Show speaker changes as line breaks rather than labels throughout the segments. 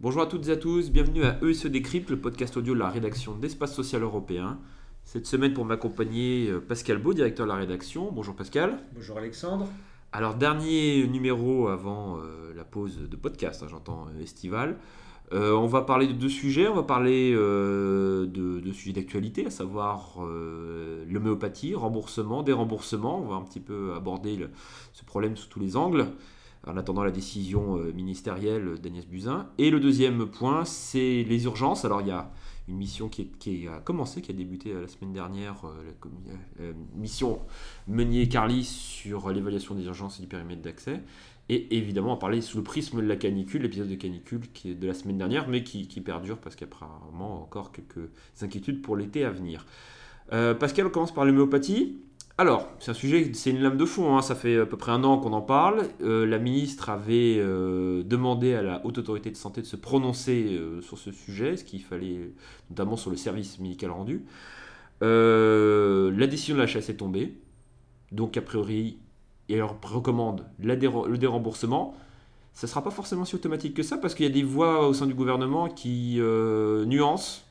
Bonjour à toutes et à tous, bienvenue à ESE Décrypte, le podcast audio de la rédaction d'Espace Social Européen. Cette semaine, pour m'accompagner, euh, Pascal Beau, directeur de la rédaction. Bonjour Pascal.
Bonjour Alexandre.
Alors, dernier numéro avant euh, la pause de podcast, hein, j'entends euh, estival. Euh, on va parler de deux sujets. On va parler euh, de, sujets d'actualité, à savoir euh, l'homéopathie, remboursement, déremboursement. On va un petit peu aborder ce problème sous tous les angles, en attendant la décision ministérielle d'Agnès Buzyn. Et le deuxième point, c'est les urgences. Alors, il y a une mission qui, a commencé, qui a débuté euh, la semaine dernière, euh, la euh, mission Meunier-Carly sur l'évaluation des urgences et du périmètre d'accès. Et évidemment, on parler sous le prisme de la canicule, l'épisode de canicule qui est de la semaine dernière, mais qui, perdure parce qu'il y a apparemment encore quelques inquiétudes pour l'été à venir. Euh, Pascal, on commence par l'homéopathie. Alors, c'est un sujet, c'est une lame de fond, hein, ça fait à peu près un an qu'on en parle. Euh, la ministre avait euh, demandé à la Haute Autorité de Santé de se prononcer euh, sur ce sujet, ce qu'il fallait, notamment sur le service médical rendu. La décision de la chasse est tombée, donc a priori, elle recommande le déremboursement. Ça ne sera pas forcément si automatique que ça, parce qu'il y a des voix au sein du gouvernement qui nuancent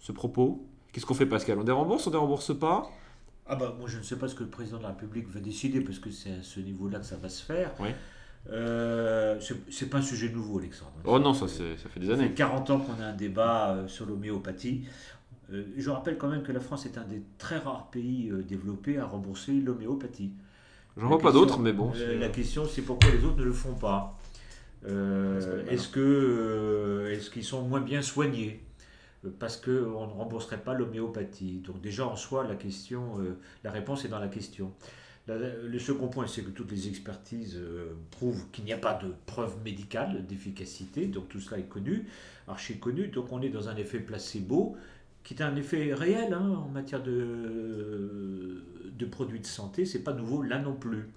ce propos. Qu'est-ce qu'on fait, Pascal? On dérembourse, on dérembourse pas?
Ah bah moi je ne sais pas ce que le président de la République va décider parce que c'est à ce niveau-là que ça va se faire.
Ouais.
Euh, c'est- pas un sujet nouveau Alexandre.
Oh non, ça, ça fait des
Ça fait
années.
40 ans qu'on a un débat euh, sur l'homéopathie. Euh, je rappelle quand même que la France est un des très rares pays euh, développés à rembourser l'homéopathie.
J'en vois pas d'autres, mais bon.
la question c'est pourquoi les autres ne le font pas. Euh, est-ce que est-ce qu'ils sont moins bien soignés? Parce qu'on ne rembourserait pas l'homéopathie. Donc déjà en soi, la question, euh, la réponse est dans la question. Le second point, c'est que toutes les expertises euh, prouvent qu'il n'y a pas de preuve médicale d'efficacité, donc tout cela est connu, archi connu, donc on est dans un effet placebo qui est un effet réel hein, en matière de, de produits de santé, c'est pas nouveau là non plus.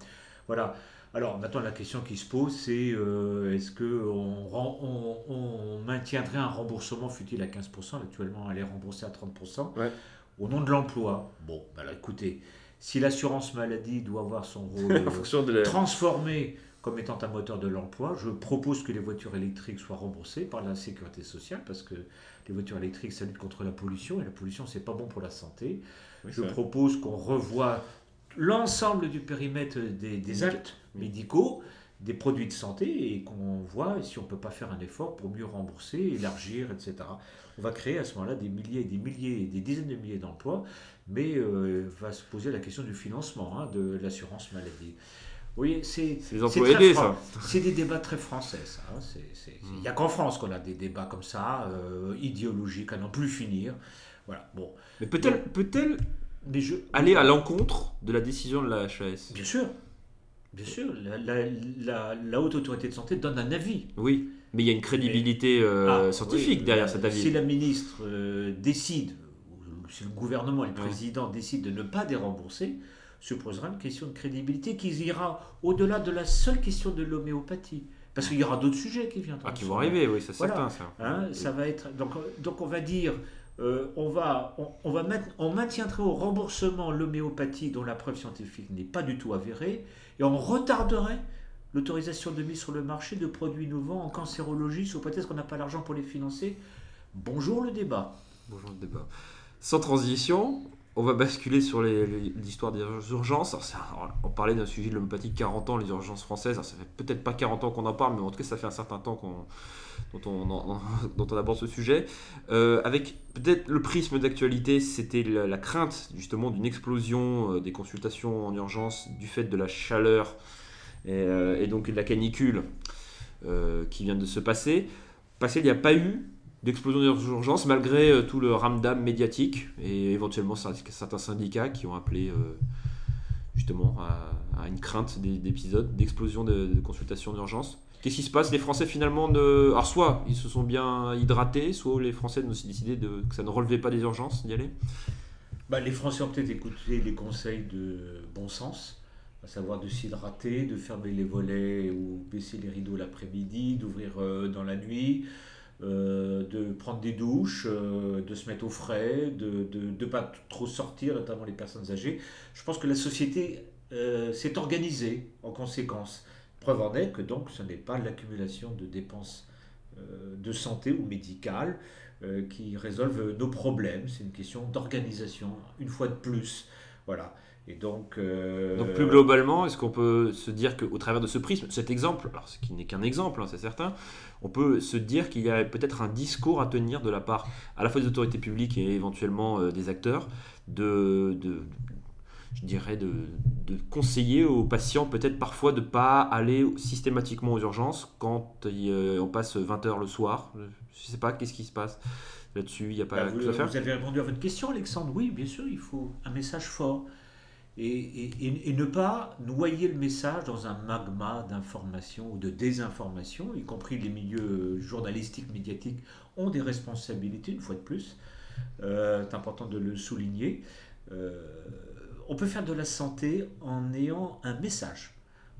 Voilà. Alors maintenant la question qui se pose c'est euh, est-ce qu'on on, on maintiendrait un remboursement fut-il à 15% Actuellement elle est remboursée à 30%
Ouais.
au nom de l'emploi? Bon, ben alors écoutez, si l'assurance maladie doit avoir son rôle
la-
transformé comme étant un moteur de l'emploi, je propose que les voitures électriques soient remboursées par la sécurité sociale parce que les voitures électriques ça lutte contre la pollution et la pollution c'est pas bon pour la santé.
Oui,
Je propose qu'on revoie l'ensemble du périmètre des, des actes médicaux, des produits de santé et qu'on voit si on ne peut pas faire un effort pour mieux rembourser, élargir, etc. On va créer à ce moment-là des milliers et des milliers et des dizaines de milliers d'emplois, mais euh, va se poser la question du financement hein, de l'assurance maladie. Vous voyez, c'est
C'est
des débats très français, ça. hein. C'est- c'est- Il n'y a qu'en France qu'on a des débats comme ça, euh, idéologiques, à n'en plus finir. Voilà, bon.
Mais peut-elle peut-elle
Mais je,
aller à l'encontre de la décision de la HAS
Bien sûr, bien sûr, la, la- la- la haute autorité de santé donne un avis.
Oui, mais il y a une crédibilité euh,
Ah,
scientifique
oui,
derrière cet avis.
Si la ministre euh, décide, ou si le gouvernement et le
Ouais.
président décident de ne pas dérembourser, se posera une question de crédibilité qui ira au-delà de la seule question de l'homéopathie. Parce qu'il y aura d'autres sujets qui viendront.
Ah, qui vont arriver, oui, c'est
Voilà.
certain, ça.
Hein, ça va être donc, donc on va dire euh, on va on, maintiendrait au remboursement l'homéopathie dont la preuve scientifique n'est pas du tout avérée et on retarderait l'autorisation de mise sur le marché de produits innovants en cancérologie sous prétexte qu'on n'a pas l'argent pour les financer. Bonjour le débat.
Bonjour le débat. Sans transition, on va basculer sur l'histoire des urgences. On parlait d'un sujet de l'homéopathie 40 ans, les urgences françaises. Alors, ça fait peut-être pas 40 ans qu'on en parle, mais en tout cas, ça fait un certain temps qu'on, aborde ce sujet. Euh, avec peut-être le prisme d'actualité, c'était la, crainte justement d'une explosion euh, des consultations en urgence du fait de la chaleur et, euh, et donc de la canicule qui vient de se passer. Pascal, il n'y a pas eu d'explosion des urgences malgré euh, tout le ramdam médiatique et éventuellement cer- certains syndicats qui ont appelé euh, justement à, une crainte des- d'épisodes d'explosion de, consultations d'urgence. Qu'est-ce qui se passe? Les Français finalement ne... Alors soit ils se sont bien hydratés, soit les Français ont décidé de... que ça ne relevait pas des urgences d'y aller.
Bah, les Français ont peut-être écouté les conseils de bon sens, à savoir de s'hydrater, de fermer les volets ou baisser les rideaux l'après-midi, d'ouvrir euh, dans la nuit, de prendre des douches, de se mettre au frais, de ne pas trop sortir, notamment les personnes âgées. Je pense que la société s'est organisée en conséquence. Preuve en est que donc ce n'est pas l'accumulation de dépenses de santé ou médicales qui résolvent nos problèmes, c'est une question d'organisation, une fois de plus. Voilà. Et donc,
euh, donc plus globalement, est-ce qu'on peut se dire qu'au travers de ce prisme, cet exemple, alors ce qui n'est qu'un exemple, hein, c'est certain, on peut se dire qu'il y a peut-être un discours à tenir de la part à la fois des autorités publiques et éventuellement euh, des acteurs, de, de je dirais, de, de, conseiller aux patients peut-être parfois de ne pas aller systématiquement aux urgences quand euh, on passe 20 heures le soir? Je ne sais pas, qu'est-ce qui se passe? Là-dessus Il y a pas
bah, vous, vous avez répondu à votre question, Alexandre. Oui, bien sûr, il faut un message fort et, ne pas noyer le message dans un magma d'information ou de désinformation, y compris les milieux journalistiques, médiatiques, ont des responsabilités, une fois de plus. Euh, c'est important de le souligner. Euh, on peut faire de la santé en ayant un message,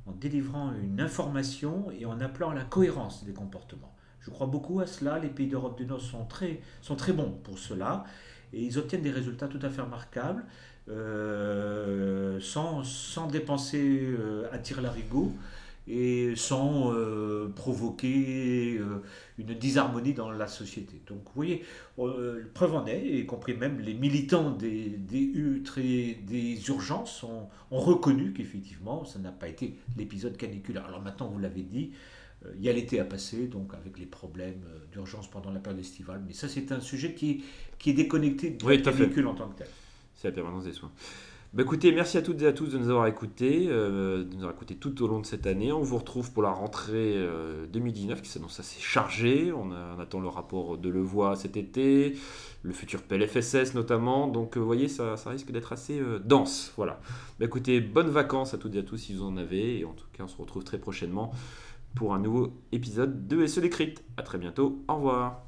en délivrant une information et en appelant à la cohérence des comportements. Je crois beaucoup à cela. Les pays d'Europe du Nord sont très, sont très bons pour cela et ils obtiennent des résultats tout à fait remarquables. Euh, sans, sans, dépenser euh, à tir larigot et sans euh, provoquer une disharmonie dans la société. Donc vous voyez, preuve en est, y compris même les militants des, des, des urgences ont, ont reconnu qu'effectivement, ça n'a pas été l'épisode caniculaire. Alors maintenant, vous l'avez dit, il y a l'été à passer, donc avec les problèmes d'urgence pendant la période estivale, mais ça c'est un sujet qui, qui est déconnecté de la canicule en tant que tel
c'est la permanence des soins. Bah écoutez, merci à toutes et à tous de nous avoir écoutés, euh, de nous avoir écoutés tout au long de cette année. On vous retrouve pour la rentrée 2019 euh, qui s'annonce assez chargée. On, attend le rapport de Levoix cet été, le futur PLFSS notamment. Donc euh, vous voyez, ça, risque d'être assez dense. Voilà. Bah écoutez, bonnes vacances à toutes et à tous si vous en avez. Et en tout cas, on se retrouve très prochainement pour un nouveau épisode de SE l'écrite. A très bientôt. Au revoir.